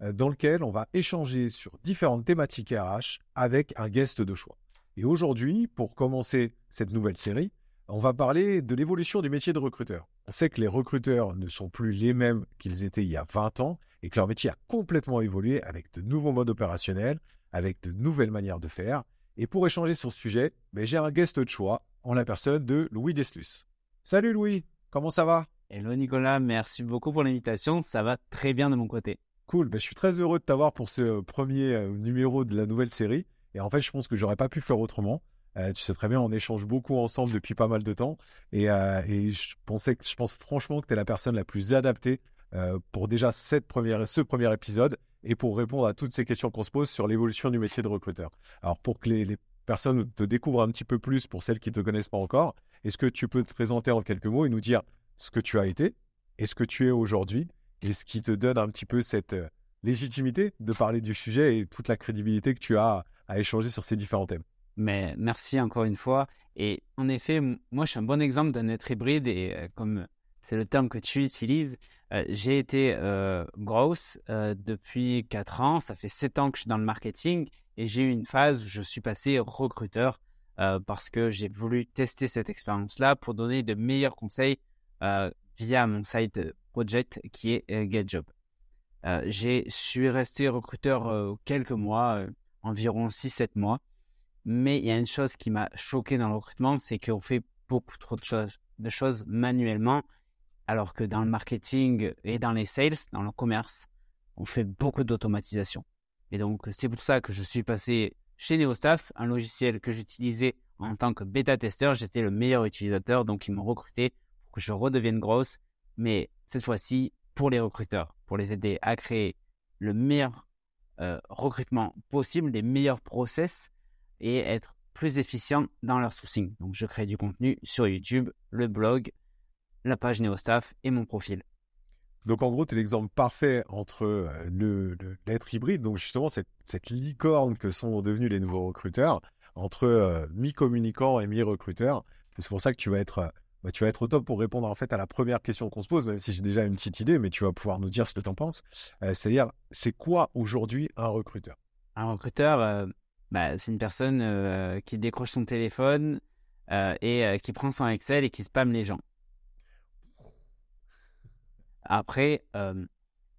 dans lequel on va échanger sur différentes thématiques RH avec un guest de choix. Et aujourd'hui, pour commencer cette nouvelle série, on va parler de l'évolution du métier de recruteur. On sait que les recruteurs ne sont plus les mêmes qu'ils étaient il y a 20 ans et que leur métier a complètement évolué avec de nouveaux modes opérationnels, avec de nouvelles manières de faire. Et pour échanger sur ce sujet, ben, j'ai un guest de choix en la personne de Louis Deslus. Salut Louis, comment ça va? Hello Nicolas, merci beaucoup pour l'invitation. Ça va très bien de mon côté. Cool, ben, je suis très heureux de t'avoir pour ce euh, premier euh, numéro de la nouvelle série. Et en fait, je pense que j'aurais pas pu faire autrement. Euh, tu sais très bien, on échange beaucoup ensemble depuis pas mal de temps. Et, je, pensais je pense franchement que tu es la personne la plus adaptée pour déjà cette première, ce premier épisode et pour répondre à toutes ces questions qu'on se pose sur l'évolution du métier de recruteur. Alors, pour que les, les, personnes te découvrent un petit peu plus, pour celles qui ne te connaissent pas encore, est-ce que tu peux te présenter en quelques mots et nous dire ce que tu as été et ce que tu es aujourd'hui et ce qui te donne un petit peu cette euh, légitimité de parler du sujet et toute la crédibilité que tu as à échanger sur ces différents thèmes. Mais merci encore une fois. Et en effet, moi, je suis un bon exemple d'un être hybride et euh, comme c'est le terme que tu utilises, euh, j'ai été grosse depuis 4 ans. Ça fait 7 ans que je suis dans le marketing et j'ai eu une phase où je suis passé recruteur parce que j'ai voulu tester cette expérience-là pour donner de meilleurs conseils via mon site project qui est euh, GetJob. Euh, je suis resté recruteur euh, quelques mois, environ 6-7 mois. Mais il y a une chose qui m'a choqué dans le recrutement, c'est qu'on fait beaucoup trop de choses, de choses manuellement, alors que dans le marketing et dans les sales, dans le commerce, on fait beaucoup d'automatisation. Et donc, c'est pour ça que je suis passé chez NeoStaff, un logiciel que j'utilisais en tant que bêta-testeur. J'étais le meilleur utilisateur, donc ils m'ont recruté pour que je redevienne grosse mais cette fois-ci pour les recruteurs, pour les aider à créer le meilleur euh, recrutement possible, les meilleurs process et être plus efficient dans leur sourcing. Donc, je crée du contenu sur YouTube, le blog, la page NeoStaff et mon profil. Donc, en gros, tu es l'exemple parfait entre euh, le, l'être hybride, donc justement cette, cette, licorne que sont devenus les nouveaux recruteurs, entre euh, mi-communicant et mi-recruteur. C'est pour ça que tu vas être bah, tu vas être au top pour répondre en fait à la première question qu'on se pose, même si j'ai déjà une petite idée, mais tu vas pouvoir nous dire ce que tu en penses. Euh, c'est-à-dire, c'est quoi aujourd'hui un recruteur? Un recruteur, euh, bah, c'est une personne euh, qui décroche son téléphone et qui prend son Excel et qui spamme les gens. Après,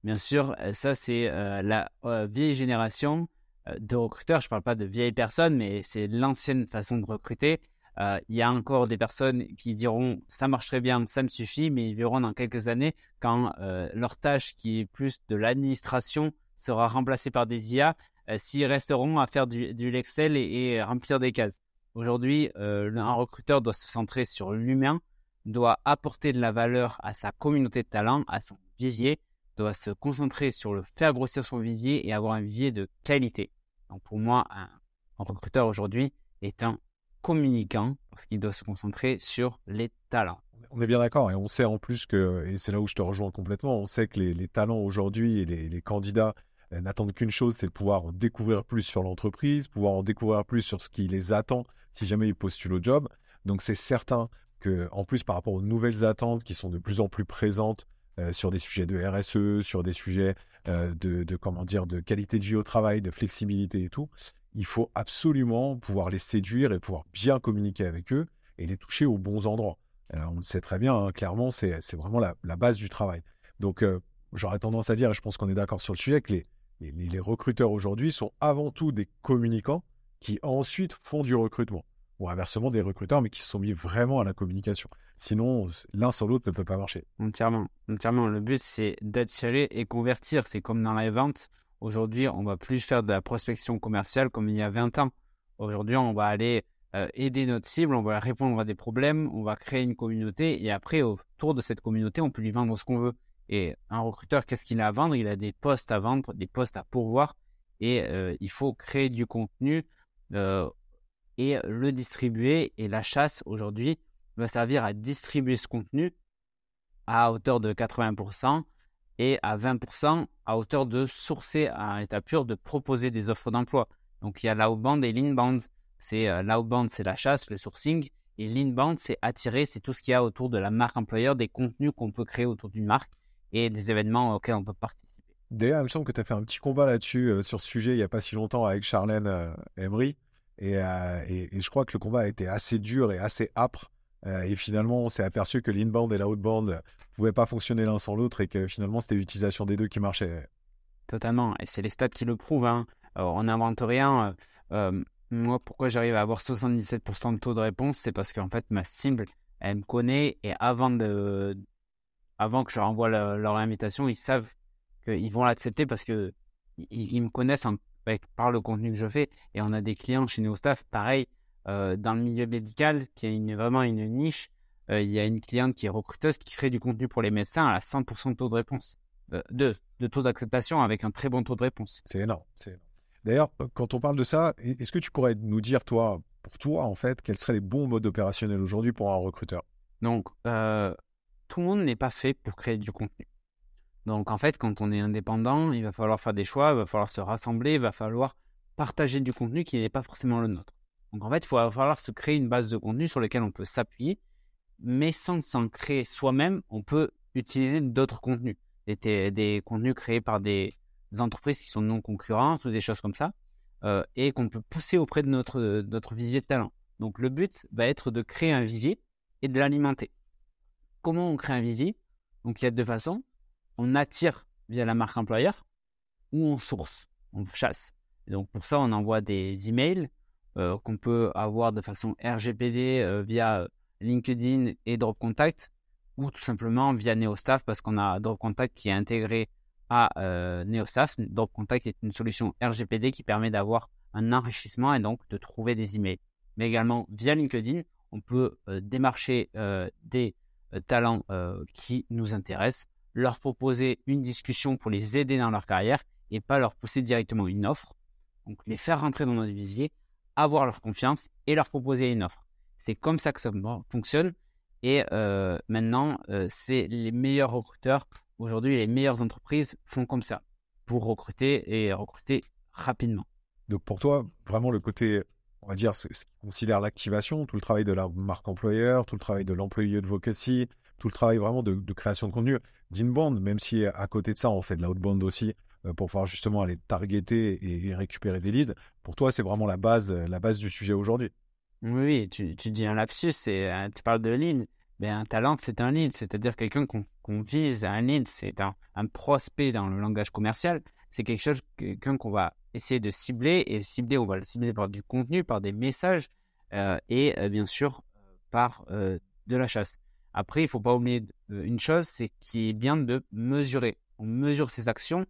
bien sûr, ça c'est la vieille génération de recruteurs. Je ne parle pas de vieilles personnes, mais c'est l'ancienne façon de recruter euh, il y a encore des personnes qui diront ça marcherait bien, ça me suffit, mais ils verront dans quelques années quand euh, leur tâche qui est plus de l'administration sera remplacée par des IA, euh, s'ils resteront à faire du, du Excel et, remplir des cases. Aujourd'hui, un recruteur doit se centrer sur l'humain, doit apporter de la valeur à sa communauté de talents, à son vivier, doit se concentrer sur le faire grossir son vivier et avoir un vivier de qualité. Donc pour moi, un recruteur aujourd'hui est un communicant parce qu'il doit se concentrer sur les talents. On est bien d'accord et on sait en plus que, et c'est là où je te rejoins complètement, on sait que les, talents aujourd'hui et les, candidats euh, n'attendent qu'une chose, c'est de pouvoir en découvrir plus sur l'entreprise, pouvoir en découvrir plus sur ce qui les attend si jamais ils postulent au job. Donc c'est certain que, en plus par rapport aux nouvelles attentes qui sont de plus en plus présentes euh, sur des sujets de RSE, sur des sujets euh, de, de, comment dire, de qualité de vie au travail, de flexibilité et tout, il faut absolument pouvoir les séduire et pouvoir bien communiquer avec eux et les toucher aux bons endroits. On le sait très bien, hein, clairement, c'est vraiment la, base du travail. Donc, euh, j'aurais tendance à dire, et je pense qu'on est d'accord sur le sujet, que les, les, recruteurs aujourd'hui sont avant tout des communicants qui ensuite font du recrutement. Ou inversement, des recruteurs, mais qui se sont mis vraiment à la communication. Sinon, l'un sans l'autre ne peut pas marcher. Entièrement. Entièrement. Le but, c'est d'attirer et convertir. C'est comme dans les ventes. Aujourd'hui, on va plus faire de la prospection commerciale comme il y a 20 ans. Aujourd'hui, on va aller euh, aider notre cible, on va répondre à des problèmes, on va créer une communauté et après, autour de cette communauté, on peut lui vendre ce qu'on veut. Et un recruteur, qu'est-ce qu'il a à vendre? Il a des postes à vendre, des postes à pourvoir. Et il faut créer du contenu et le distribuer. Et la chasse, aujourd'hui, va servir à distribuer ce contenu à hauteur de 80% et à 20% à hauteur de sourcer à état pur, de proposer des offres d'emploi. Donc il y a l'outbound et l'inbound. C'est euh, l'outbound, c'est la chasse, le sourcing, et l'inbound, c'est attirer, c'est tout ce qu'il y a autour de la marque employeur, des contenus qu'on peut créer autour d'une marque et des événements auxquels on peut participer. D'ailleurs, il me semble que tu as fait un petit combat là-dessus, euh, sur ce sujet, il n'y a pas si longtemps avec Charlène euh, Emery. Et, je crois que le combat a été assez dur et assez âpre. Et finalement, on s'est aperçu que l'inbound et l'outbound ne pouvaient pas fonctionner l'un sans l'autre et que finalement, c'était l'utilisation des deux qui marchait. Totalement. Et c'est les stats qui le prouvent. Hein. on n'invente rien. moi, pourquoi j'arrive à avoir 77% de taux de réponse C'est parce qu'en fait, ma cible, elle me connaît et avant, de, avant que je leur envoie leur invitation, ils savent qu'ils vont l'accepter parce que ils, me connaissent par le contenu que je fais. Et on a des clients chez NeoStaff, pareil, dans le milieu médical, qui est une, vraiment une niche. il y a une cliente qui est recruteuse qui crée du contenu pour les médecins à 100% de taux de réponse. Euh, de, de taux d'acceptation avec un très bon taux de réponse. C'est énorme. D'ailleurs, euh, quand on parle de ça, est-ce que tu pourrais nous dire, toi, pour toi, en fait, quels seraient les bons modes opérationnels aujourd'hui pour un recruteur? Donc, euh, tout le monde n'est pas fait pour créer du contenu. Donc, en fait, quand on est indépendant, il va falloir faire des choix, il va falloir se rassembler, il va falloir partager du contenu qui n'est pas forcément le nôtre. Donc, en fait, il va falloir se créer une base de contenu sur laquelle on peut s'appuyer, mais sans s'en créer soi-même, on peut utiliser d'autres contenus des, contenus créés par des, entreprises qui sont non concurrentes ou des choses comme ça, euh, et qu'on peut pousser auprès de notre, vivier de talent. Donc le but va être de créer un vivier et de l'alimenter. Comment on crée un vivier? Donc il y a deux façons. On attire via la marque employeur ou on source, on chasse. donc pour ça, on envoie des emails qu'on peut avoir de façon RGPD euh, via LinkedIn et Drop Contact ou tout simplement via NeoStaff parce qu'on a Drop Contact qui est intégré à euh, NeoStaff. Drop Contact est une solution RGPD qui permet d'avoir un enrichissement et donc de trouver des emails. Mais également via LinkedIn, on peut euh, démarcher euh, des talents qui nous intéressent, leur proposer une discussion pour les aider dans leur carrière et pas leur pousser directement une offre. Donc les faire rentrer dans notre visier, avoir leur confiance et leur proposer une offre. C'est comme ça que ça fonctionne. Et euh, maintenant, euh, c'est les meilleurs recruteurs. Aujourd'hui, les meilleures entreprises font comme ça pour recruter et recruter rapidement. Donc pour toi, vraiment le côté, on va dire, ce, qui considère l'activation, tout le travail de la marque employeur, tout le travail de l'employé advocacy, tout le travail vraiment de, création de contenu d'inbound, même si à côté de ça, on fait de l'outbound aussi pour pouvoir justement aller targeter et, récupérer des leads. Pour toi, c'est vraiment la base, la base du sujet aujourd'hui. Oui, tu, dis un lapsus, c'est, tu parles de lead. Mais un talent, c'est un lead, c'est-à-dire quelqu'un qu'on vise. Un lead, c'est un, prospect dans le langage commercial. C'est quelque chose, quelqu'un qu'on va essayer de cibler. Et cibler, on va le cibler par du contenu, par des messages euh, et euh, bien sûr par euh, de la chasse. Après, il ne faut pas oublier une chose, c'est qu'il est bien de mesurer. On mesure ses actions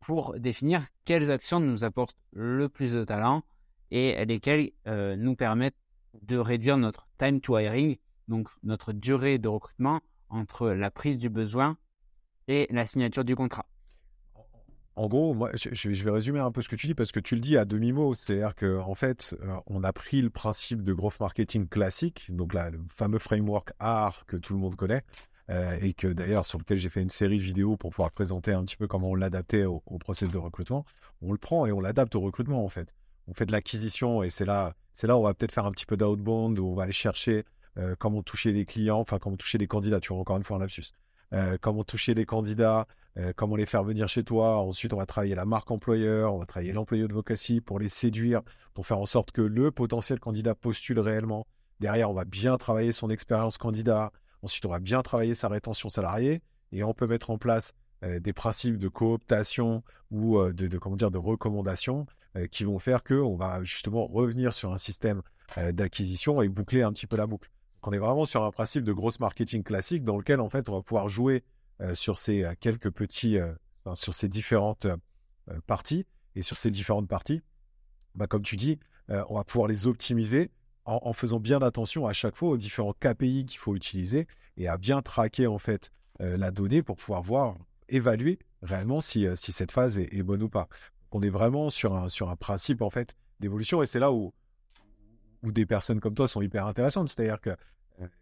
pour définir quelles actions nous apportent le plus de talent et lesquels euh, nous permettent de réduire notre time to hiring, donc notre durée de recrutement entre la prise du besoin et la signature du contrat. En gros, je, vais résumer un peu ce que tu dis parce que tu le dis à demi-mot. C'est-à-dire qu'en en fait, euh, on a pris le principe de growth marketing classique, donc le fameux framework AR que tout le monde connaît, euh, et que d'ailleurs, sur lequel j'ai fait une série de vidéos pour pouvoir présenter un petit peu comment on l'adaptait au, au process de recrutement. On le prend et on l'adapte au recrutement, en fait on fait de l'acquisition et c'est là, c'est là où on va peut-être faire un petit peu d'outbound, où on va aller chercher euh, comment toucher les clients, enfin comment toucher les candidats, tu vois, encore une fois un lapsus. Euh, comment toucher les candidats, comment les faire venir chez toi. Ensuite, on va travailler la marque employeur, on va travailler l'employé advocacy pour les séduire, pour faire en sorte que le potentiel candidat postule réellement. Derrière, on va bien travailler son expérience candidat. Ensuite, on va bien travailler sa rétention salariée et on peut mettre en place des principes de cooptation ou de, de, recommandation euh, qui vont faire qu'on va justement revenir sur un système euh, d'acquisition et boucler un petit peu la boucle. Donc on est vraiment sur un principe de grosse marketing classique dans lequel en fait on va pouvoir jouer euh, sur ces quelques petits, sur ces différentes parties et sur ces différentes parties, bah, comme tu dis, on va pouvoir les optimiser en, faisant bien attention à chaque fois aux différents KPI qu'il faut utiliser et à bien traquer en fait la donnée pour pouvoir voir, évaluer réellement si, si cette phase est, bonne ou pas. On est vraiment sur un, sur un principe en fait d'évolution et c'est là où, où des personnes comme toi sont hyper intéressantes. C'est-à-dire que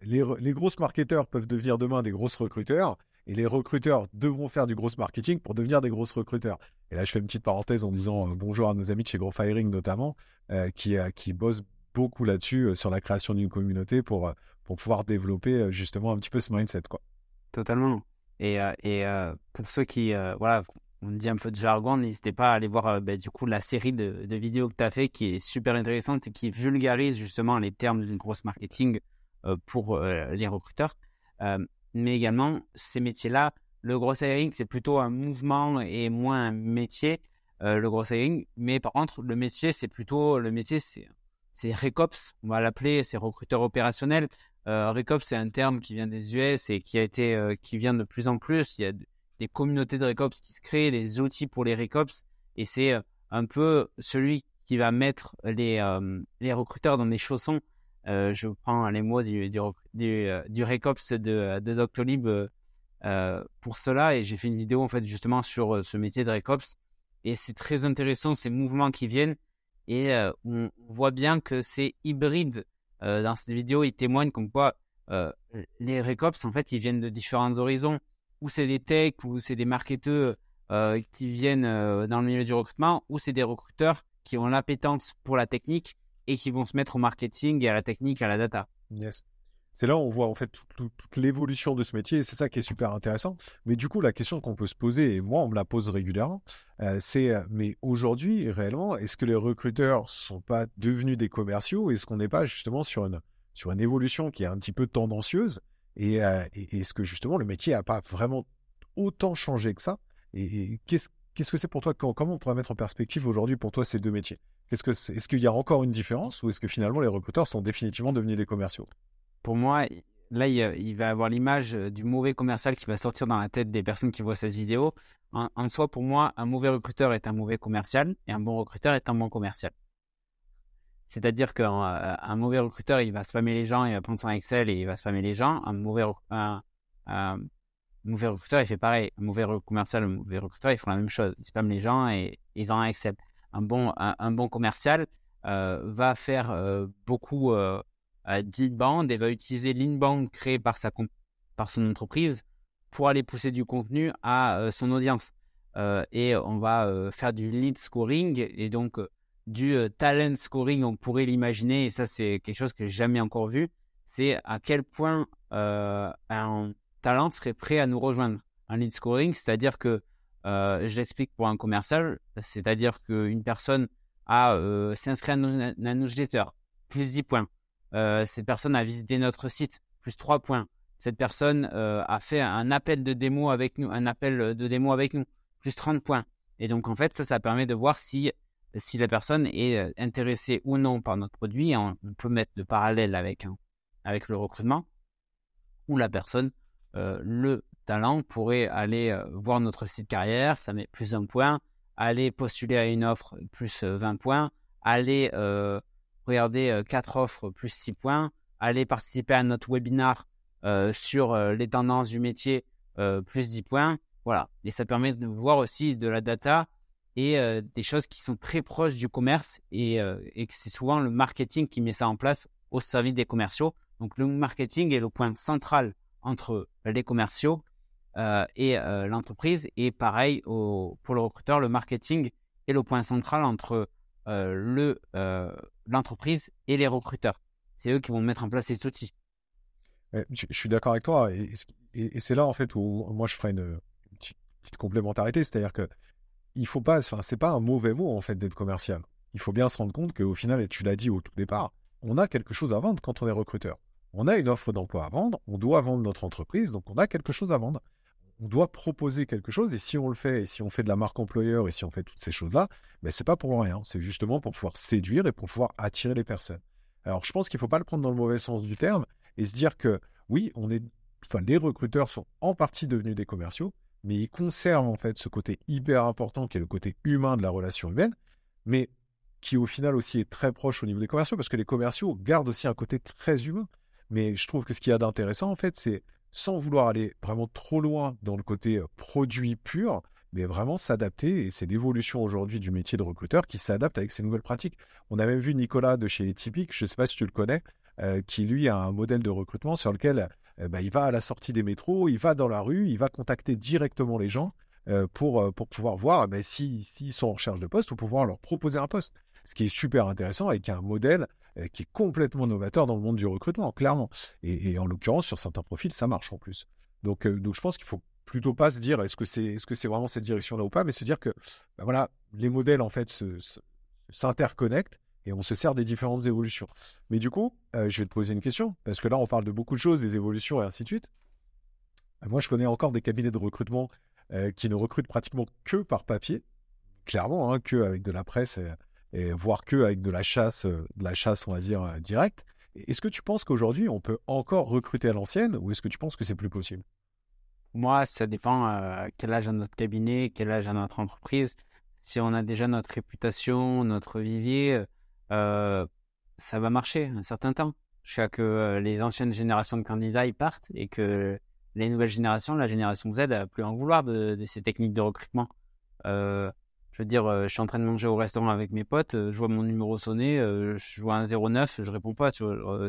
les, les grosses marketeurs peuvent devenir demain des grosses recruteurs et les recruteurs devront faire du gros marketing pour devenir des grosses recruteurs. Et là, je fais une petite parenthèse en disant euh, bonjour à nos amis de chez Grow Firing notamment, euh, qui, euh, qui bossent beaucoup là-dessus sur la création d'une communauté pour, pour pouvoir développer justement un petit peu ce mindset. Quoi. Totalement. Et, et pour ceux qui, voilà, on dit un peu de jargon, n'hésitez pas à aller voir bah, du coup la série de, vidéos que tu as fait qui est super intéressante et qui vulgarise justement les termes d'une grosse marketing pour les recruteurs mais également ces métiers-là. Le gros hiring, c'est plutôt un mouvement et moins un métier, euh, le gros hiring. Mais par contre, le métier, c'est plutôt le métier, c'est c'est Recops, on va l'appeler, c'est recruteur opérationnel. Euh, Recops, c'est un terme qui vient des US et qui a été, euh, qui vient de plus en plus. Il y a des communautés de Recops qui se créent, des outils pour les Recops, et c'est euh, un peu celui qui va mettre les, recruteurs dans des chaussons je prends les mots du, Recops de, de Doctolib pour cela et j'ai fait une vidéo en fait justement sur ce métier de Recops et c'est très intéressant ces mouvements qui viennent et on voit bien que c'est hybride. dans cette vidéo, il témoigne comme quoi les Recops en fait ils viennent de différents horizons ou c'est des techs ou c'est des marketeurs qui viennent dans le milieu du recrutement ou c'est des recruteurs qui ont l'appétence pour la technique et qui vont se mettre au marketing et à la technique, à la data. Yes. C'est là où on voit en fait toute, l'évolution de ce métier et c'est ça qui est super intéressant. Mais du coup, la question qu'on peut se poser, et moi on me la pose régulièrement, euh, c'est euh, mais aujourd'hui, réellement, est-ce que les recruteurs sont pas devenus des commerciaux Est-ce qu'on n'est pas justement sur une, une évolution qui est un petit peu tendancieuse? Et, euh, est-ce que justement le métier n'a pas vraiment autant changé que ça? Et, qu'est-ce que c'est pour toi? Comment on pourrait mettre en perspective aujourd'hui pour toi ces deux métiers? Est-ce qu'il y a encore une différence ou est-ce que finalement les recruteurs sont définitivement devenus des commerciaux? Pour moi, là, il, va avoir l'image euh, du mauvais commercial qui va sortir dans la tête des personnes qui voient cette vidéo. En, soi, pour moi, un mauvais recruteur est un mauvais commercial et un bon recruteur est un bon commercial. C'est-à-dire qu'un euh, mauvais recruteur, il va spammer les gens, il va prendre son Excel et il va spammer les gens. Un mauvais, un, recruteur, il fait pareil. Un mauvais commercial, un mauvais recruteur, ils font la même chose. Ils spamment les gens et, et ils ont un Excel un bon, un, bon commercial euh, va faire beaucoup d'inbound et va utiliser l'inbound créé par, sa par son entreprise pour aller pousser du contenu à son audience. et on va faire du lead scoring et donc du talent scoring, on pourrait l'imaginer, et ça c'est quelque chose que j'ai jamais encore vu, c'est à quel point un talent serait prêt à nous rejoindre. Un lead scoring, c'est-à-dire que euh, je l'explique pour un commercial, c'est-à-dire qu'une personne a euh, s'inscrit à un newsletter, plus 10 points. Euh, cette personne a visité notre site, plus 3 points. Cette personne a fait un appel de démo avec nous, un appel de démo avec nous, plus 30 points. Et donc en fait, ça, ça permet de voir si si la personne est intéressée ou non par notre produit. On, peut mettre de parallèle avec avec le recrutement, ou la personne le talent pourrait aller euh, voir notre site carrière, ça met plus un point, aller postuler à une offre, plus 20 euh, points, aller euh, regarder quatre offres, plus 6 points, aller participer à notre webinar sur les tendances du métier, plus 10 points. Voilà. Et ça permet de voir aussi de la data et des choses qui sont très proches du commerce et, et que c'est souvent le marketing qui met ça en place au service des commerciaux. Donc le marketing est le point central entre les commerciaux euh, et euh, l'entreprise. Et pareil pour le recruteur, le marketing est le point central entre euh, le, l'entreprise et les recruteurs. C'est eux qui vont mettre en place ces outils. Je, suis d'accord avec toi. Et, c'est là, en fait, où moi, je ferai une, petite, complémentarité. C'est-à-dire que il faut pas un mauvais mot, en fait, d'être commercial. Il faut bien se rendre compte qu'au final, et tu l'as dit au tout départ, on a quelque chose à vendre quand on est recruteur. On a une offre d'emploi à vendre, on doit vendre notre entreprise, donc on a quelque chose à vendre on doit proposer quelque chose. Et si on le fait, et si on fait de la marque employeur, et si on fait toutes ces choses-là, ben, c'est pas pour rien. C'est justement pour pouvoir séduire et pour pouvoir attirer les personnes. Alors, je pense qu'il ne faut pas le prendre dans le mauvais sens du terme et se dire que oui, on est, enfin, les recruteurs sont en partie devenus des commerciaux, mais ils conservent en fait ce côté hyper important qui est le côté humain de la relation humaine, mais qui au final aussi est très proche au niveau des commerciaux parce que les commerciaux gardent aussi un côté très humain. Mais je trouve que ce qu'il y a d'intéressant en fait, c'est sans vouloir aller vraiment trop loin dans le côté produit pur, mais vraiment s'adapter. Et c'est l'évolution aujourd'hui du métier de recruteur qui s'adapte avec ces nouvelles pratiques. On a même vu Nicolas de chez Typique, je ne sais pas si tu le connais, qui lui a un modèle de recrutement sur lequel bah, il va à la sortie des métros, il va dans la rue, il va contacter directement les gens pour, pour pouvoir voir bah, s'ils sont en recherche de poste ou pouvoir leur proposer un poste. Ce qui est super intéressant avec un modèle qui est complètement novateur dans le monde du recrutement, clairement. Et, en l'occurrence, sur certains profils, ça marche en plus. Donc, donc je pense qu'il faut plutôt pas se dire est-ce que c'est est -ce c'est vraiment cette direction-là ou pas, mais se dire que bah voilà, les modèles en fait s'interconnectent et on se sert des différentes évolutions. Mais du coup, je vais te poser une question, parce que là, on parle de beaucoup de choses, des évolutions et ainsi de suite. Moi, je connais encore des cabinets de recrutement qui ne recrutent pratiquement que par papier, clairement, hein, que avec de la presse et voire que avec de la chasse, euh, de la chasse, on va dire, euh, directe. Est-ce que tu penses qu'aujourd'hui, on peut encore recruter à l'ancienne ou est-ce que tu penses que c'est plus possible? Moi, ça dépend euh, quel âge a notre cabinet, quel âge a notre entreprise. Si on a déjà notre réputation, notre vivier, ça va marcher un certain temps. Sais que les anciennes générations de candidats ils partent et que les nouvelles générations, la génération Z, n'a plus en vouloir de, ces techniques de recrutement. Euh, veux dire, euh, je suis en train de manger au restaurant avec mes potes, euh, je vois mon numéro sonner, euh, je vois un 09, je réponds pas.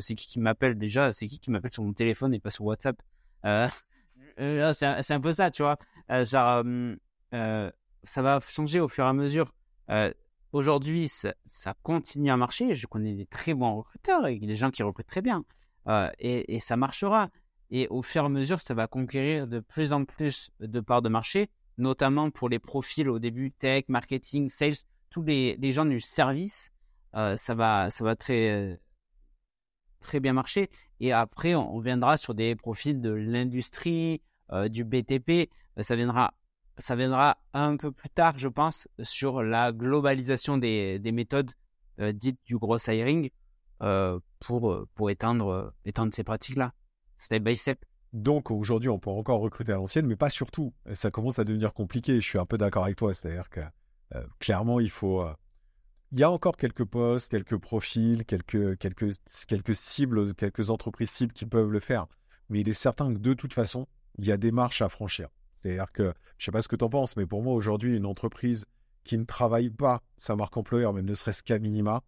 C'est qui qui m'appelle déjà? C'est qui qui m'appelle sur mon téléphone et pas sur WhatsApp? C'est un, peu ça, tu vois. genre, ça va changer au fur et à mesure. Aujourd'hui, ça, ça, continue à marcher. Je connais des très bons recruteurs et des gens qui recrutent très bien. Et, et, ça marchera. Et au fur et à mesure, ça va conquérir de plus en plus de parts de marché notamment pour les profils au début tech, marketing, sales, tous les, gens du service, euh, ça va, ça va très, très bien marcher. Et après, on viendra sur des profils de l'industrie, euh, du BTP. Ça viendra, ça viendra un peu plus tard, je pense, sur la globalisation des, méthodes euh, dites du gros hiring pour, pour étendre, étendre ces pratiques-là, step by step. Donc aujourd'hui, on peut encore recruter à l'ancienne, mais pas surtout. ça commence à devenir compliqué. Je suis un peu d'accord avec toi. C'est-à-dire que euh, clairement, il faut. Euh, il y a encore quelques postes, quelques profils, quelques, quelques, quelques cibles, quelques entreprises cibles qui peuvent le faire. Mais il est certain que de toute façon, il y a des marches à franchir. C'est-à-dire que, je ne sais pas ce que tu en penses, mais pour moi, aujourd'hui, une entreprise qui ne travaille pas sa marque employeur, même ne serait-ce qu'à minima,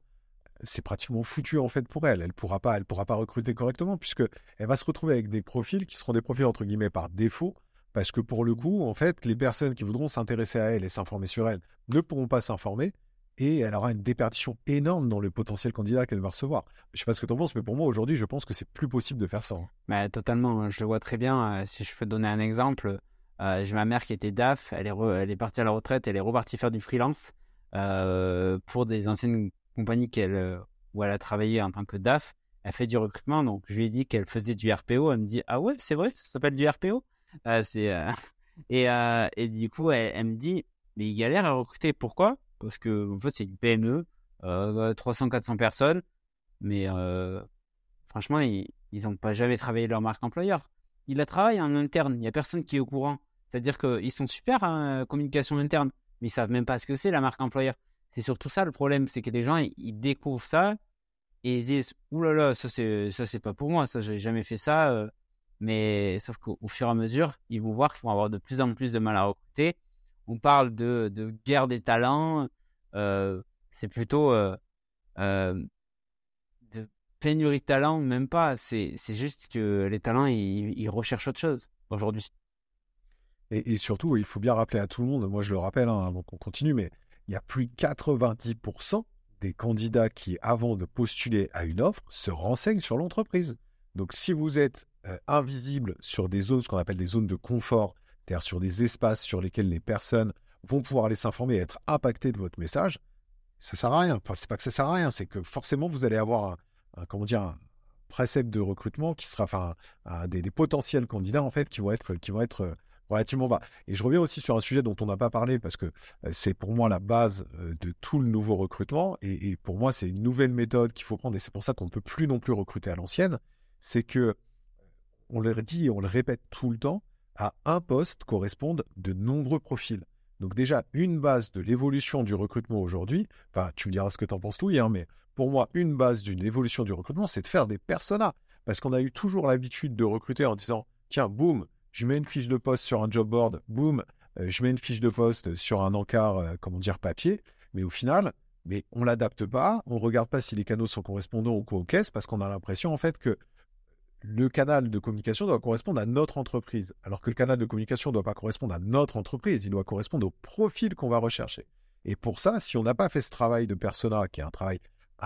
c'est pratiquement foutu en fait pour elle. Elle pourra pas, elle pourra pas recruter correctement puisque elle va se retrouver avec des profils qui seront des profils entre guillemets par défaut parce que pour le coup, en fait, les personnes qui voudront s'intéresser à elle et s'informer sur elle ne pourront pas s'informer et elle aura une déperdition énorme dans le potentiel candidat qu'elle va recevoir. Je sais pas ce que tu en penses, mais pour moi aujourd'hui, je pense que c'est plus possible de faire ça. Hein. Bah, totalement, hein. je vois très bien. Euh, si je peux donner un exemple, euh, j'ai ma mère qui était DAF, elle est, elle est partie à la retraite, elle est repartie faire du freelance euh, pour des anciennes compagnie qu'elle, euh, où elle a travaillé en tant que DAF, elle fait du recrutement. Donc, je lui ai dit qu'elle faisait du RPO. Elle me dit Ah ouais, c'est vrai, ça s'appelle du RPO euh, euh, et, et, du coup, elle, me dit Mais il galère à recruter. Pourquoi? Parce que, en fait, c'est une PME, 300-400 personnes. Mais franchement, ils n'ont pas jamais travaillé leur marque employeur. Ils la travaillent en interne. Il n'y a personne qui est au courant. C'est-à-dire qu'ils sont super en communication interne, mais ils savent même pas ce que c'est la marque employeur. C'est surtout ça le problème, c'est que les gens, ils, découvrent ça et ils disent là, ça c'est, ça c'est pas pour moi, ça j'ai jamais fait ça. Euh. mais sauf qu'au fur et à mesure, ils vont voir qu'ils vont avoir de plus en plus de mal à recruter. On parle de, de guerre des talents, euh, c'est plutôt euh, de pénurie de talents, même pas. C'est, juste que les talents, ils, recherchent autre chose aujourd'hui. Et, surtout, il faut bien rappeler à tout le monde, moi je le rappelle hein, avant qu'on continue, mais il y a plus de 90% des candidats qui, avant de postuler à une offre, se renseignent sur l'entreprise. Donc si vous êtes euh, invisible sur des zones, ce qu'on appelle des zones de confort, c'est-à-dire sur des espaces sur lesquels les personnes vont pouvoir aller s'informer et être impactées de votre message, ça sert à rien. Enfin, c'est pas que ça sert à rien, c'est que forcément vous allez avoir un, comment dire, un précepte de recrutement qui sera, enfin, des, des, potentiels candidats en fait qui vont être, qui vont être euh, relativement bas. Et je reviens aussi sur un sujet dont on n'a pas parlé parce que euh, c'est pour moi la base euh, de tout le nouveau recrutement et, pour moi c'est une nouvelle méthode qu'il faut prendre et c'est pour ça qu'on ne peut plus non plus recruter à l'ancienne. C'est que on le dit et on le répète tout le temps, à un poste correspondent de nombreux profils. Donc déjà, une base de l'évolution du recrutement aujourd'hui, enfin tu me diras ce que tu en penses Louis, hein, mais pour moi, une base d'une évolution du recrutement, c'est de faire des personas. Parce qu'on a eu toujours l'habitude de recruter en disant tiens, boum, je mets une fiche de poste sur un job board, boum, euh, je mets une fiche de poste sur un encart, euh, comment dire, papier, mais au final, mais on l'adapte pas, on regarde pas si les canaux sont correspondants ou aux caisses, parce qu'on a l'impression en fait que le canal de communication doit correspondre à notre entreprise, alors que le canal de communication ne doit pas correspondre à notre entreprise, il doit correspondre au profil qu'on va rechercher. Et pour ça, si on n'a pas fait ce travail de persona, qui est un travail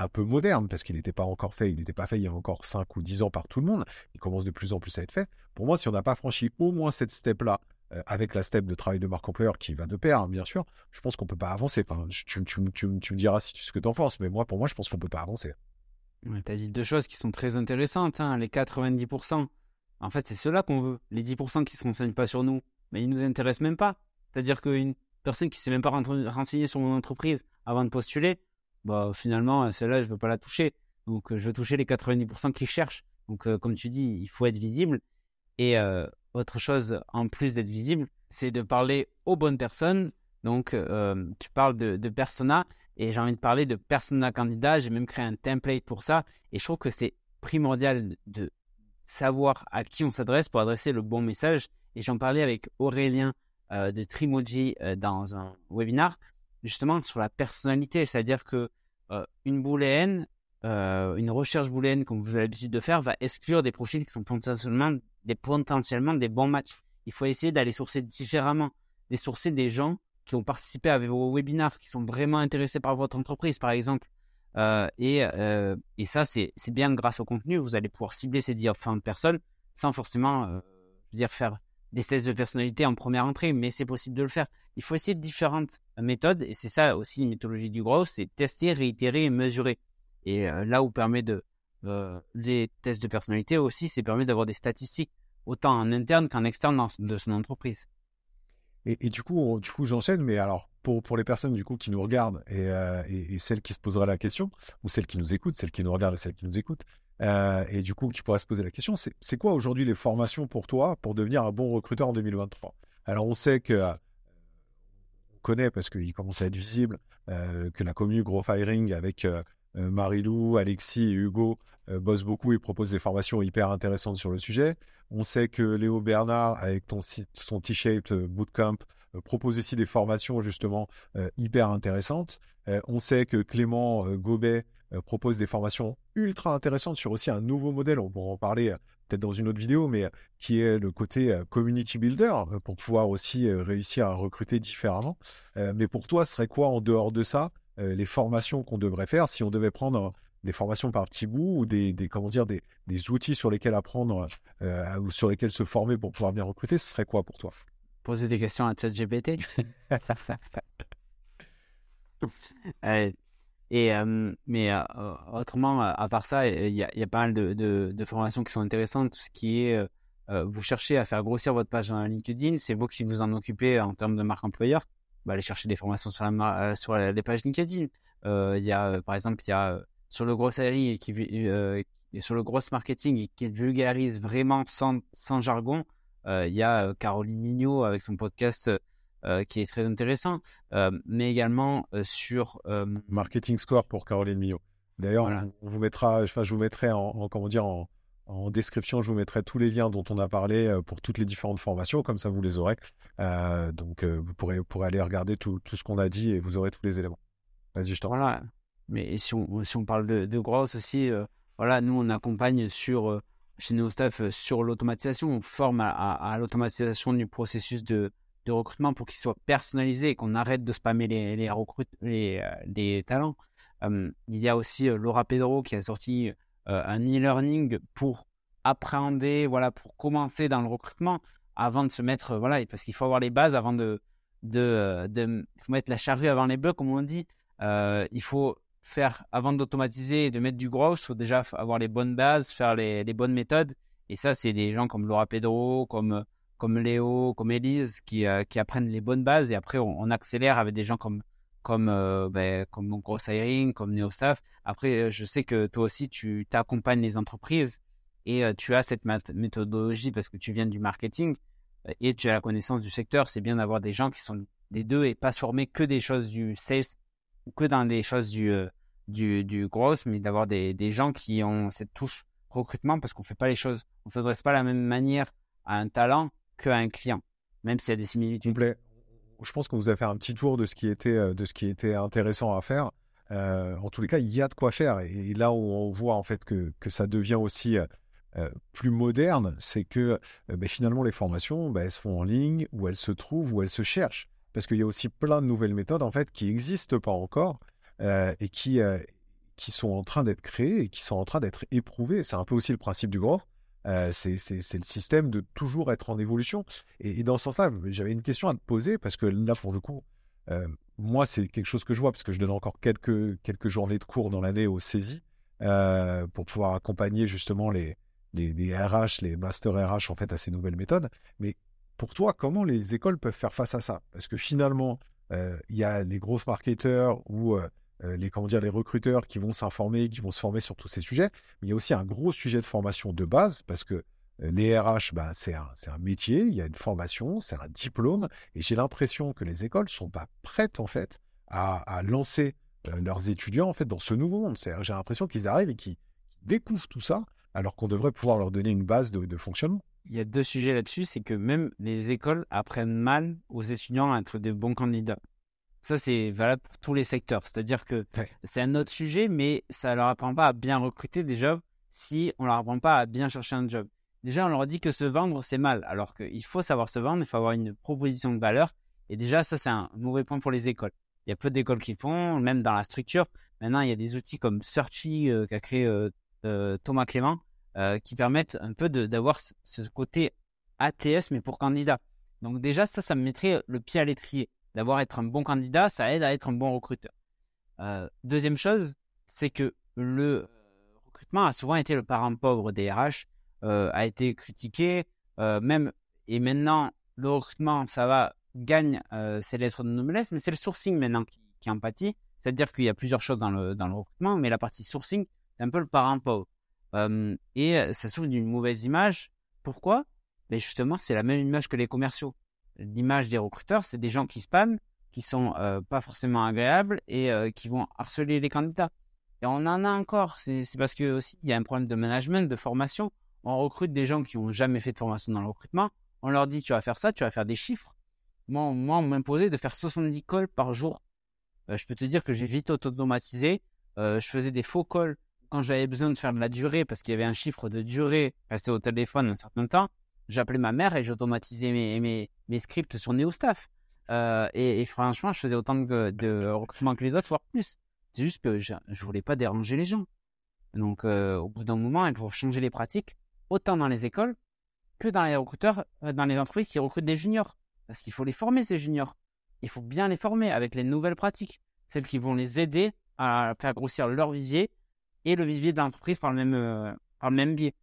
un peu moderne, parce qu'il n'était pas encore fait, il n'était pas fait il y a encore 5 ou 10 ans par tout le monde, il commence de plus en plus à être fait. Pour moi, si on n'a pas franchi au moins cette step-là, euh, avec la step de travail de marque employeur qui va de pair, hein, bien sûr, je pense qu'on ne peut pas avancer. Enfin, tu, me diras si ce que tu en penses, mais moi, pour moi, je pense qu'on ne peut pas avancer. tu as dit deux choses qui sont très intéressantes, hein, les 90%. En fait, c'est cela qu'on veut. Les 10% qui ne se renseignent pas sur nous, mais ils ne nous intéressent même pas. C'est-à-dire qu'une personne qui ne s'est même pas renseignée sur mon entreprise avant de postuler, bah, finalement, celle-là, je ne veux pas la toucher. Donc, euh, je veux toucher les 90% qui cherchent. Donc, euh, comme tu dis, il faut être visible. Et autre chose, en plus d'être visible, c'est de parler aux bonnes personnes. Donc, euh, tu parles de, de persona et j'ai envie de parler de persona candidat. J'ai même créé un template pour ça. Et je trouve que c'est primordial de savoir à qui on s'adresse pour adresser le bon message. Et j'en parlais avec Aurélien euh, de Trimoji euh, dans un webinar, justement sur la personnalité. C'est-à-dire que une booléenne, une recherche booléenne, comme vous avez l'habitude de faire, va exclure des profils qui sont potentiellement des, potentiellement des bons matchs. Il faut essayer d'aller sourcer différemment, des sourcer des gens qui ont participé à vos webinars, qui sont vraiment intéressés par votre entreprise, par exemple. Euh, et, euh, et, ça, c'est bien grâce au contenu. Vous allez pouvoir cibler ces différentes personnes sans forcément euh, dire, faire des tests de personnalité en première entrée, mais c'est possible de le faire. Il faut essayer différentes méthodes, et c'est ça aussi une méthodologie du gros, c'est tester, réitérer et mesurer. Et là où permet de, euh, les tests de personnalité aussi, c'est permet d'avoir des statistiques autant en interne qu'en externe de son entreprise. Et, du coup, du coup, j'enchaîne. Mais alors, pour, les personnes du coup qui nous regardent euh, et, et, celles qui se poseraient la question, ou celles qui nous écoutent, celles qui nous regardent et celles qui nous écoutent, euh, et du coup qui pourraient se poser la question, c'est quoi aujourd'hui les formations pour toi pour devenir un bon recruteur en 2023 Alors, on sait que on connaît parce qu'il commence à être visible que la commune Gros Firing avec euh, Marilou, Alexis et Hugo euh, bossent beaucoup et proposent des formations hyper intéressantes sur le sujet. On sait que Léo Bernard, avec ton, son T-Shaped Bootcamp, euh, propose aussi des formations justement hyper intéressantes. on sait que Clément Gobet propose des formations ultra intéressantes sur aussi un nouveau modèle, on pourra en parler peut-être dans une autre vidéo, mais qui est le côté community builder pour pouvoir aussi réussir à recruter différemment. mais pour toi, ce serait quoi en dehors de ça euh, les formations qu'on devrait faire? Si on devait prendre des formations par petits bouts ou des, comment dire des, outils sur lesquels apprendre euh, ou sur lesquels se former pour pouvoir bien recruter, ce serait quoi pour toi? Poser des questions à ChatGPT. et euh, mais autrement, à part ça, il y, a pas mal de, formations qui sont intéressantes. Tout ce qui est vous cherchez à faire grossir votre page LinkedIn, c'est vous qui vous en occupez en termes de marque employeur. Bah, aller chercher des formations sur, euh, les pages LinkedIn. Euh, il y a, euh, par exemple, il y a sur le gros salary qui, sur le gros marketing qui vulgarise vraiment sans, sans jargon. il y a Caroline Mignot avec son podcast qui est très intéressant, mais également sur Marketing Score pour Caroline Mignot. D'ailleurs, on vous mettra, enfin, je vous mettrai en comment dire en, en description, je vous mettrai tous les liens dont on a parlé euh, pour toutes les différentes formations, comme ça vous les aurez. Euh, donc euh, vous, pourrez, pourrez aller regarder tout, ce qu'on a dit et vous aurez tous les éléments. Vas-y, je t'en Voilà. Mais si on, si on parle de, de grosses aussi, voilà, nous on accompagne sur, chez nos staff sur l'automatisation, on forme à, l'automatisation du processus de, de recrutement pour qu'il soit personnalisé et qu'on arrête de spammer les, les, les, les talents. il y a aussi Laura Pedro qui a sorti euh, un e-learning pour appréhender, voilà, pour commencer dans le recrutement avant de se mettre, voilà, parce qu'il faut avoir les bases avant de, de, euh, de faut mettre la charrue avant les bœufs, comme on dit. Euh, il faut faire, avant d'automatiser et de mettre du gros, il faut déjà avoir les bonnes bases, faire les, les bonnes méthodes. Et ça, c'est des gens comme Laura Pedro, comme, comme Léo, comme Elise, qui, qui apprennent les bonnes bases. Et après, on, accélère avec des gens comme comme, euh, ben, comme Hiring, comme NeoStaff. Après, euh, je sais que toi aussi, tu t'accompagnes les entreprises et euh, tu as cette méthodologie parce que tu viens du marketing et tu as la connaissance du secteur. C'est bien d'avoir des gens qui sont des deux et pas se former que des choses du sales ou que dans des choses du, du, gross, mais d'avoir des, gens qui ont cette touche recrutement parce qu'on fait pas les choses, on s'adresse pas de la même manière à un talent qu'à un client, même s'il y a des similitudes. Je pense qu'on vous a fait un petit tour de ce qui était, euh, intéressant à faire. Euh, en tous les cas, il y a de quoi faire. Et, là où on voit en fait que, ça devient aussi euh, plus moderne, c'est que ben, finalement les formations, ben, elles se font en ligne, où elles se trouvent, où elles se cherchent. Parce qu'il y a aussi plein de nouvelles méthodes en fait qui n'existent pas encore et qui, qui sont en train d'être créées et qui sont en train d'être éprouvées. C'est un peu aussi le principe du growth. Euh, c'est le système de toujours être en évolution. Et, dans ce sens-là, j'avais une question à te poser parce que là, pour le coup, euh, moi, c'est quelque chose que je vois parce que je donne encore quelques, quelques journées de cours dans l'année au CESI euh, pour pouvoir accompagner justement les, les, les, RH, les masters RH en fait à ces nouvelles méthodes. Mais pour toi, comment les écoles peuvent faire face à ça? Parce que finalement, il y a les gros marketeurs ou euh, les, comment dire, les recruteurs qui vont s'informer, qui vont se former sur tous ces sujets. Mais il y a aussi un gros sujet de formation de base parce que euh, les RH, bah, c'est un, métier, il y a une formation, c'est un diplôme. Et j'ai l'impression que les écoles ne sont pas prêtes, en fait, à, à lancer euh, leurs étudiants, en fait, dans ce nouveau monde. J'ai l'impression qu'ils arrivent et qu'ils découvrent tout ça, alors qu'on devrait pouvoir leur donner une base de, de fonctionnement. Il y a deux sujets là-dessus, c'est que même les écoles apprennent mal aux étudiants à être des bons candidats. Ça, c'est valable pour tous les secteurs. C'est-à-dire que c'est un autre sujet, mais ça ne leur apprend pas à bien recruter des jobs si on ne leur apprend pas à bien chercher un job. Déjà, on leur dit que se vendre, c'est mal, alors qu'il faut savoir se vendre, il faut avoir une proposition de valeur. Et déjà, ça, c'est un mauvais point pour les écoles. Il y a peu d'écoles qui font, même dans la structure. Maintenant, il y a des outils comme Searchy euh, qu'a créé euh, euh, Thomas Clément qui permettent un peu d'avoir ce côté ATS, mais pour candidat. Donc déjà, ça, ça me mettrait le pied à l'étrier d'avoir être un bon candidat, ça aide à être un bon recruteur. Euh, deuxième chose, c'est que le recrutement a souvent été le parent pauvre des RH, euh, a été critiqué, euh, même et maintenant le recrutement, ça va gagne ses lettres de noblesse, mais c'est le sourcing maintenant qui, qui en pâtit. C'est-à-dire qu'il y a plusieurs choses dans le, dans le recrutement, mais la partie sourcing, c'est un peu le parent pauvre. et ça souffre d'une mauvaise image. Pourquoi? Mais ben, Justement, c'est la même image que les commerciaux l'image des recruteurs, c'est des gens qui spamment, qui sont euh, pas forcément agréables et euh, qui vont harceler les candidats. Et on en a encore. C'est parce que aussi il y a un problème de management, de formation. On recrute des gens qui n'ont jamais fait de formation dans le recrutement. On leur dit tu vas faire ça, tu vas faire des chiffres. Moi, moi on m'imposait de faire 70 calls par jour. Euh, je peux te dire que j'ai vite automatisé. je faisais des faux calls quand j'avais besoin de faire de la durée parce qu'il y avait un chiffre de durée resté au téléphone un certain temps j'appelais ma mère et j'automatisais mes, scripts sur NeoStaff. Euh, et, franchement, je faisais autant de, de recrutement que les autres, voire plus. C'est juste que je, je voulais pas déranger les gens. Donc, euh, au bout d'un moment, il faut changer les pratiques, autant dans les écoles que dans les recruteurs, euh, dans les entreprises qui recrutent des juniors. Parce qu'il faut les former, ces juniors. Il faut bien les former avec les nouvelles pratiques, celles qui vont les aider à faire grossir leur vivier et le vivier de l'entreprise par, le même, euh, par le même biais.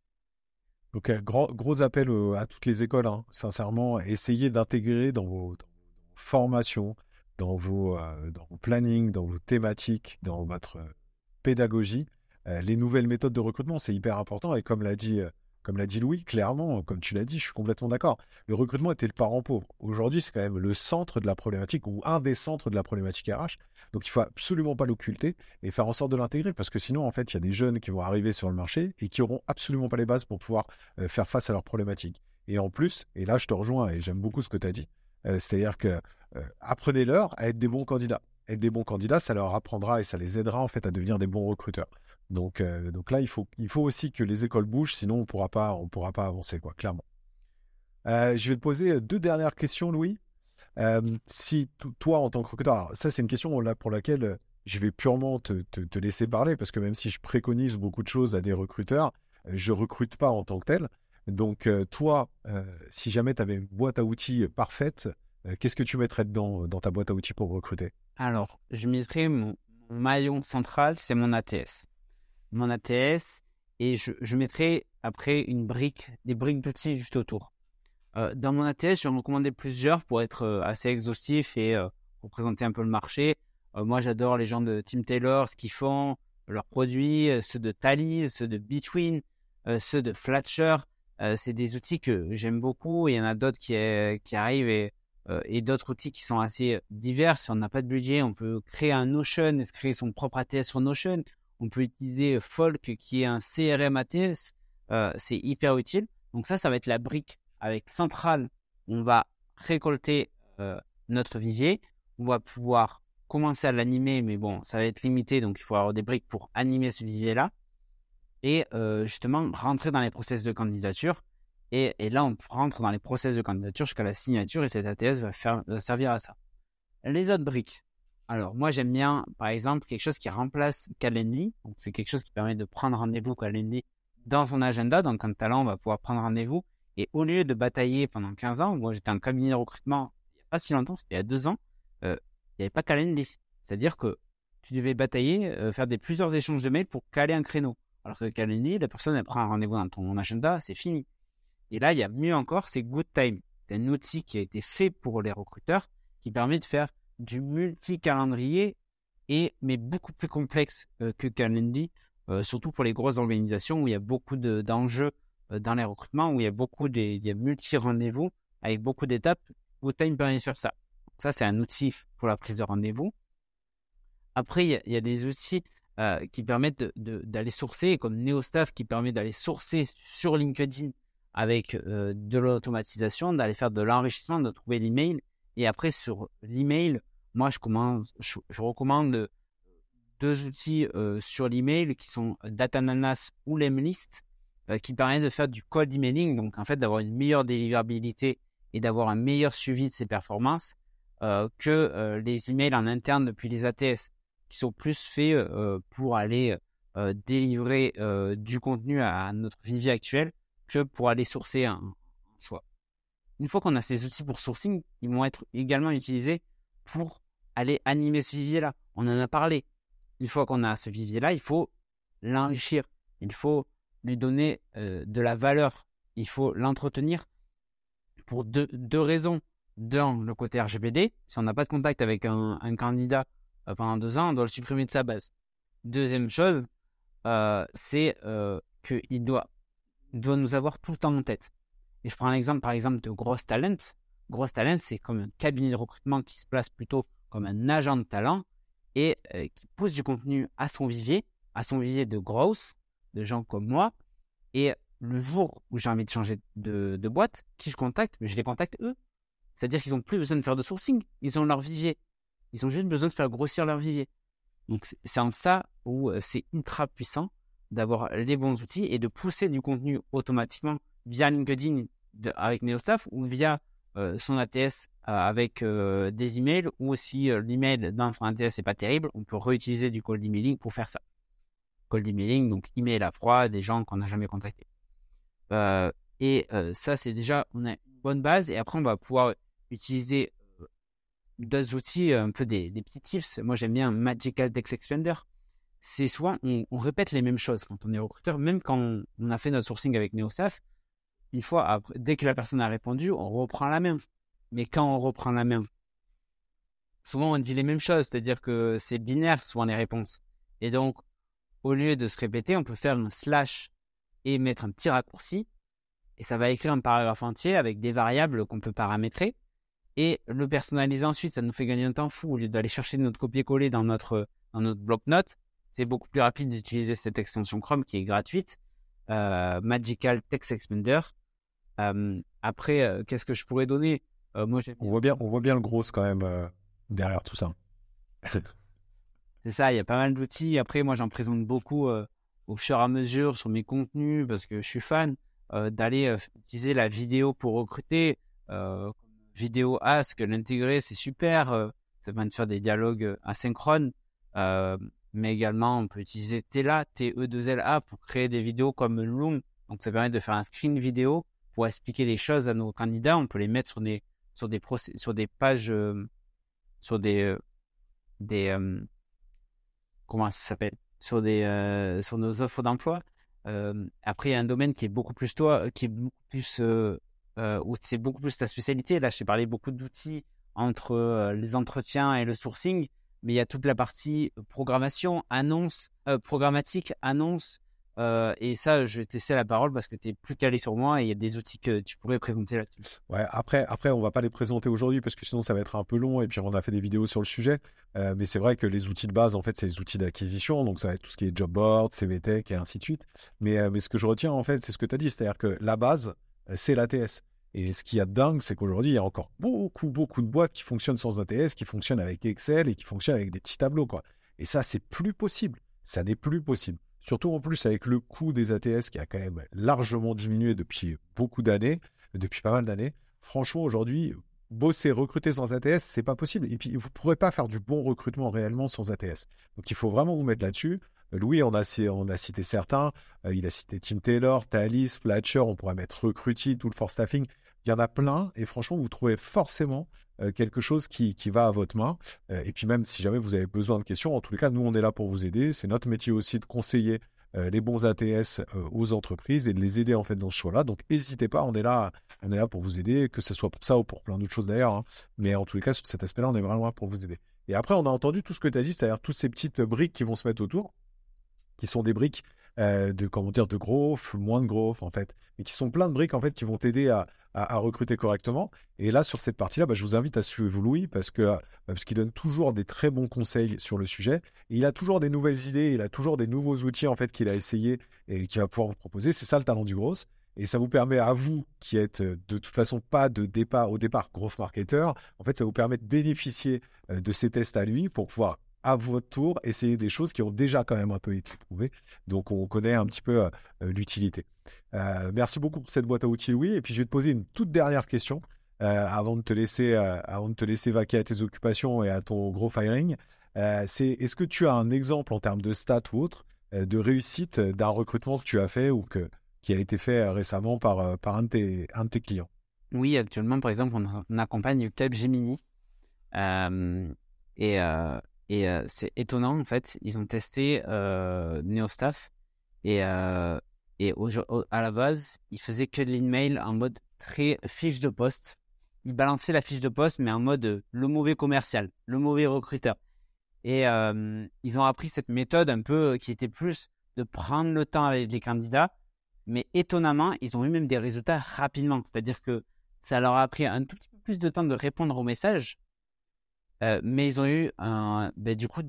Donc, gros, gros appel à toutes les écoles, hein. sincèrement, essayez d'intégrer dans vos, formations, dans vos, euh, dans vos plannings, dans vos thématiques, dans votre pédagogie, euh, les nouvelles méthodes de recrutement. C'est hyper important. Et comme l'a dit euh, comme l'a dit Louis, clairement, comme tu l'as dit, je suis complètement d'accord. Le recrutement était le parent pauvre. Aujourd'hui, c'est quand même le centre de la problématique ou un des centres de la problématique RH. Donc, il faut absolument pas l'occulter et faire en sorte de l'intégrer parce que sinon, en fait, il y a des jeunes qui vont arriver sur le marché et qui auront absolument pas les bases pour pouvoir euh, faire face à leurs problématiques. Et en plus, et là, je te rejoins et j'aime beaucoup ce que tu as dit, euh, c'est-à-dire que euh, apprenez-leur à être des bons candidats. Être des bons candidats, ça leur apprendra et ça les aidera en fait à devenir des bons recruteurs. Donc, euh, donc là, il faut, il faut aussi que les écoles bougent, sinon on ne pourra pas, on pourra pas avancer, quoi, clairement. Euh, je vais te poser deux dernières questions, Louis. Euh, si toi, en tant que recruteur, ça c'est une question là, pour laquelle je vais purement te, te, laisser parler, parce que même si je préconise beaucoup de choses à des recruteurs, je recrute pas en tant que tel. Donc toi, si jamais tu avais une boîte à outils parfaite, qu'est-ce que tu mettrais dedans dans ta boîte à outils pour recruter? Alors, je mettrais mon maillon central, c'est mon ATS mon ATS et je, mettrai après une brique, des briques d'outils juste autour. Euh, dans mon ATS, je vais en recommander plusieurs pour être euh, assez exhaustif et euh, pour présenter un peu le marché. moi, j'adore les gens de Team Taylor, ce qu'ils font, leurs produits, ceux de Tally, ceux de Between, ceux de Flatcher. c'est des outils que j'aime beaucoup. Il y en a d'autres qui, qui arrivent et, et d'autres outils qui sont assez divers. Si on n'a pas de budget, on peut créer un Notion et se créer son propre ATS sur Notion. On peut utiliser Folk qui est un CRM ATS. Euh, c'est hyper utile. Donc ça, ça va être la brique avec Central, on va récolter euh, notre vivier. On va pouvoir commencer à l'animer, mais bon, ça va être limité, donc il faut avoir des briques pour animer ce vivier-là. Et euh, justement, rentrer dans les process de candidature. Et, là, on rentre dans les process de candidature jusqu'à la signature et cet ATS va, faire, va servir à ça. Les autres briques. Alors, moi, j'aime bien, par exemple, quelque chose qui remplace Calendly. C'est quelque chose qui permet de prendre rendez-vous Calendly dans son agenda. Donc, un talent, va pouvoir prendre rendez-vous. Et au lieu de batailler pendant 15 ans, moi, j'étais en cabinet de recrutement il n'y a pas si longtemps, c'était il y a deux ans, euh, il n'y avait pas Calendly. C'est-à-dire que tu devais batailler, euh, faire des plusieurs échanges de mails pour caler un créneau. Alors que Calendly, la personne, elle prend un rendez-vous dans ton agenda, c'est fini. Et là, il y a mieux encore, c'est Good Time. C'est un outil qui a été fait pour les recruteurs qui permet de faire du multi-calendrier et mais beaucoup plus complexe euh, que Calendly, euh, surtout pour les grosses organisations où il y a beaucoup d'enjeux euh, dans les recrutements, où il y a beaucoup de il y a multi-rendez-vous avec beaucoup d'étapes. GoodTime permet faire ça. Ça, c'est un outil pour la prise de rendez-vous. Après, il y, a, des outils qui permettent d'aller sourcer, comme NeoStaff qui permet d'aller sourcer sur LinkedIn avec de l'automatisation, d'aller faire de l'enrichissement, de trouver l'email et après, sur l'email, moi, je, je, recommande euh, deux outils euh, sur l'email qui sont Datananas ou Lemlist, euh, qui permettent de faire du cold emailing, donc en fait d'avoir une meilleure délivrabilité et d'avoir un meilleur suivi de ses performances que les emails en interne depuis les ATS, qui sont plus faits pour aller délivrer du contenu à notre vie actuelle que pour aller sourcer en soi une fois qu'on a ces outils pour sourcing, ils vont être également utilisés pour aller animer ce vivier-là. On en a parlé. Une fois qu'on a ce vivier-là, il faut l'enrichir. Il faut lui donner euh, de la valeur. Il faut l'entretenir pour deux, raisons. D'un, le côté RGPD. Si on n'a pas de contact avec un, candidat euh, pendant deux ans, on doit le supprimer de sa base. Deuxième chose, euh, c'est qu'il doit, doit nous avoir tout le temps en tête. Je prends un exemple, par exemple, de Gross Talent. Gross Talent, c'est comme un cabinet de recrutement qui se place plutôt comme un agent de talent et euh, qui pousse du contenu à son vivier, à son vivier de growth, de gens comme moi. Et le jour où j'ai envie de changer de, boîte, qui je contacte? Je les contacte eux. C'est-à-dire qu'ils n'ont plus besoin de faire de sourcing. Ils ont leur vivier. Ils ont juste besoin de faire grossir leur vivier. Donc c'est en ça où euh, c'est ultra puissant d'avoir les bons outils et de pousser du contenu automatiquement via LinkedIn avec NeoStaff ou via euh, son ATS euh, avec euh, des emails ou si l'email d'un ATS n'est pas terrible, on peut réutiliser du cold emailing pour faire ça. Cold emailing, donc email à froid des gens qu'on n'a jamais contactés. et ça, c'est déjà, on a une bonne base et après, on va pouvoir utiliser d'autres outils, un peu des, petits tips. Moi, j'aime bien Magical Text Expander. C'est soit on, répète les mêmes choses quand on est recruteur, même quand on, on a fait notre sourcing avec NeoSaf, une fois, dès que la personne a répondu, on reprend la même. Mais quand on reprend la même, souvent on dit les mêmes choses, c'est-à-dire que c'est binaire souvent les réponses. Et donc, au lieu de se répéter, on peut faire un slash et mettre un petit raccourci. Et ça va écrire un paragraphe entier avec des variables qu'on peut paramétrer. Et le personnaliser ensuite, ça nous fait gagner un temps fou. Au lieu d'aller chercher notre copier-coller dans notre, dans notre bloc-notes, c'est beaucoup plus rapide d'utiliser cette extension Chrome qui est gratuite. Euh, Magical Text Expander après, qu'est-ce que je pourrais donner? Moi, on, voit bien, on voit bien le gros quand même derrière tout ça. C'est ça, il y a pas mal d'outils. Après, moi, j'en présente beaucoup au fur et à mesure sur mes contenus parce que je suis fan d'aller utiliser la vidéo pour recruter. vidéo Ask, l'intégrer, c'est super. ça permet de faire des dialogues asynchrones. mais également, on peut utiliser Tela, T-E-2-L-A, pour créer des vidéos comme Loom. Donc, ça permet de faire un screen vidéo pour expliquer les choses à nos candidats, on peut les mettre sur des, sur des, sur des pages, euh, sur des, euh, des euh, comment ça s'appelle, sur des, sur nos offres d'emploi. après, il y a un domaine qui est beaucoup plus toi, qui est beaucoup plus, où c'est beaucoup plus ta spécialité. Là, je t'ai parlé beaucoup d'outils entre les entretiens et le sourcing, mais il y a toute la partie programmation, annonce, programmatique, annonce, euh, et ça, je vais te laisser la parole parce que tu es plus calé sur moi et il y a des outils que tu pourrais présenter là-dessus. Ouais, après, après, on va pas les présenter aujourd'hui parce que sinon ça va être un peu long et puis on a fait des vidéos sur le sujet. Euh, mais c'est vrai que les outils de base, en fait, c'est les outils d'acquisition. Donc ça va être tout ce qui est job board, CVTech et ainsi de suite. Mais, euh, mais ce que je retiens, en fait, c'est ce que tu as dit. C'est-à-dire que la base, c'est l'ATS. Et ce qui y a de dingue, c'est qu'aujourd'hui, il y a encore beaucoup, beaucoup de boîtes qui fonctionnent sans ATS, qui fonctionnent avec Excel et qui fonctionnent avec des petits tableaux. Quoi. Et ça, c'est plus possible. Ça n'est plus possible. Surtout en plus avec le coût des ATS qui a quand même largement diminué depuis beaucoup d'années, depuis pas mal d'années. Franchement, aujourd'hui, bosser, recruter sans ATS, c'est pas possible. Et puis, vous ne pourrez pas faire du bon recrutement réellement sans ATS. Donc, il faut vraiment vous mettre là-dessus. Louis, on a, on a cité certains. Euh, il a cité Tim Taylor, Thalys, Fletcher. On pourrait mettre Recruity, tout le for staffing. Il y en a plein. Et franchement, vous trouvez forcément euh, quelque chose qui, va à votre main. Euh, et puis, même si jamais vous avez besoin de questions, en tous les cas, nous, on est là pour vous aider. C'est notre métier aussi de conseiller les bons ATS aux entreprises et de les aider dans ce choix-là. Donc n'hésitez pas, on est là, on est pour vous aider, que ce soit pour ça ou pour plein d'autres choses d'ailleurs. Hein. Mais en tous les cas, sur cet aspect-là, on est vraiment là pour vous aider. Et après, on a entendu tout ce que tu as dit, c'est-à-dire toutes ces petites briques qui vont se mettre autour qui sont des briques euh, de comment dire de growth, moins de growth en fait, mais qui sont plein de briques en fait qui vont t'aider à, à, recruter correctement. Et là sur cette partie-là, bah, je vous invite à suivre Louis parce que bah, parce qu'il donne toujours des très bons conseils sur le sujet. Et il a toujours des nouvelles idées, il a toujours des nouveaux outils en fait qu'il a essayé et qu'il va pouvoir vous proposer. C'est ça le talent du growth. Et ça vous permet à vous, qui êtes euh, de toute façon pas de départ au départ growth marketer, en fait, ça vous permet de bénéficier euh, de ces tests à lui pour pouvoir à votre tour essayer des choses qui ont déjà quand même un peu été prouvées. Donc on connaît un petit peu euh, l'utilité. Euh, merci beaucoup pour cette boîte à outils, Louis. Et puis je vais te poser une toute dernière question euh, avant de te laisser avant de te laisser vaquer à tes occupations et à ton gros firing. c'est est-ce que tu as un exemple en termes de stats ou autre de réussite d'un recrutement que tu as fait ou que qui a été fait récemment par par un de tes un de tes clients? Oui, actuellement par exemple on, accompagne Gemini et et c'est étonnant, en fait, ils ont testé NeoStaff et, et à la base, ils faisaient que de l'email en mode très fiche de poste. Ils balançaient la fiche de poste, mais en mode le mauvais commercial, le mauvais recruteur. Et ils ont appris cette méthode un peu qui était plus de prendre le temps avec les candidats, mais étonnamment, ils ont eu même des résultats rapidement. C'est-à-dire que ça leur a pris un tout petit peu plus de temps de répondre aux messages, euh, mais ils ont eu ben, du coup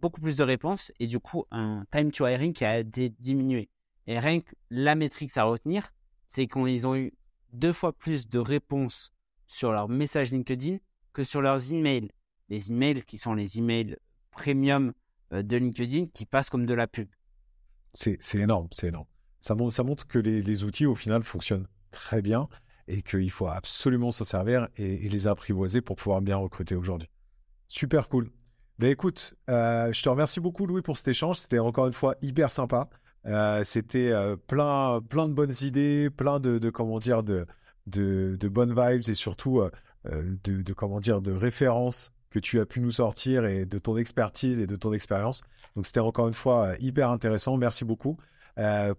beaucoup plus de réponses et du coup un time to hiring qui a diminué. Et rien que la métrique à retenir, c'est qu'ils ont eu deux fois plus de réponses sur leurs messages LinkedIn que sur leurs emails. Les emails qui sont les emails premium euh, de LinkedIn qui passent comme de la pub. C'est énorme, c'est énorme. Ça, montre que les, les, outils au final fonctionnent très bien et qu'il faut absolument s'en servir et, et les apprivoiser pour pouvoir bien recruter aujourd'hui. Super cool. Ben écoute, euh, je te remercie beaucoup Louis pour cet échange. C'était encore une fois hyper sympa. Euh, c'était euh, plein, plein de bonnes idées, plein de, comment dire de, de, bonnes vibes et surtout de, comment dire de références que tu as pu nous sortir et de ton expertise et de ton expérience. Donc c'était encore une fois hyper intéressant. Merci beaucoup.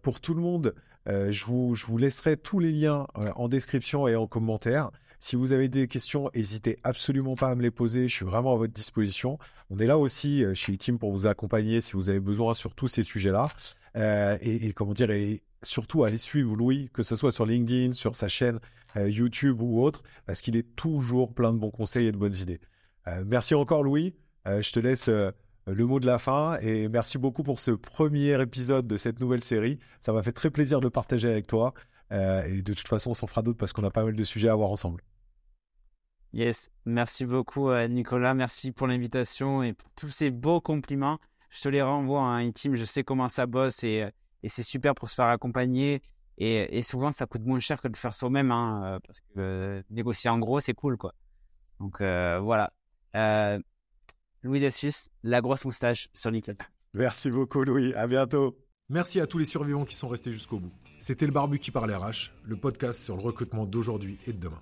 pour tout le monde, je vous, je vous laisserai tous les liens en description et en commentaire. Si vous avez des questions, n'hésitez absolument pas à me les poser. Je suis vraiment à votre disposition. On est là aussi euh, chez Team pour vous accompagner si vous avez besoin sur tous ces sujets-là. Euh, et, comment dire, et surtout allez suivre Louis, que ce soit sur LinkedIn, sur sa chaîne euh, YouTube ou autre, parce qu'il est toujours plein de bons conseils et de bonnes idées. merci encore Louis. je te laisse le mot de la fin et merci beaucoup pour ce premier épisode de cette nouvelle série. Ça m'a fait très plaisir de le partager avec toi. et de toute façon, on s'en fera d'autres parce qu'on a pas mal de sujets à voir ensemble. Yes, merci beaucoup euh, Nicolas, merci pour l'invitation et pour tous ces beaux compliments. Je te les renvoie à un team, je sais comment ça bosse et, euh, et c'est super pour se faire accompagner. Et, et, souvent, ça coûte moins cher que de faire soi-même, hein, euh, parce que négocier en gros, c'est cool, quoi. Donc voilà. Louis Dessus, la grosse moustache sur LinkedIn. Merci beaucoup Louis, à bientôt. Merci à tous les survivants qui sont restés jusqu'au bout. C'était le Barbu qui parle RH, le podcast sur le recrutement d'aujourd'hui et de demain.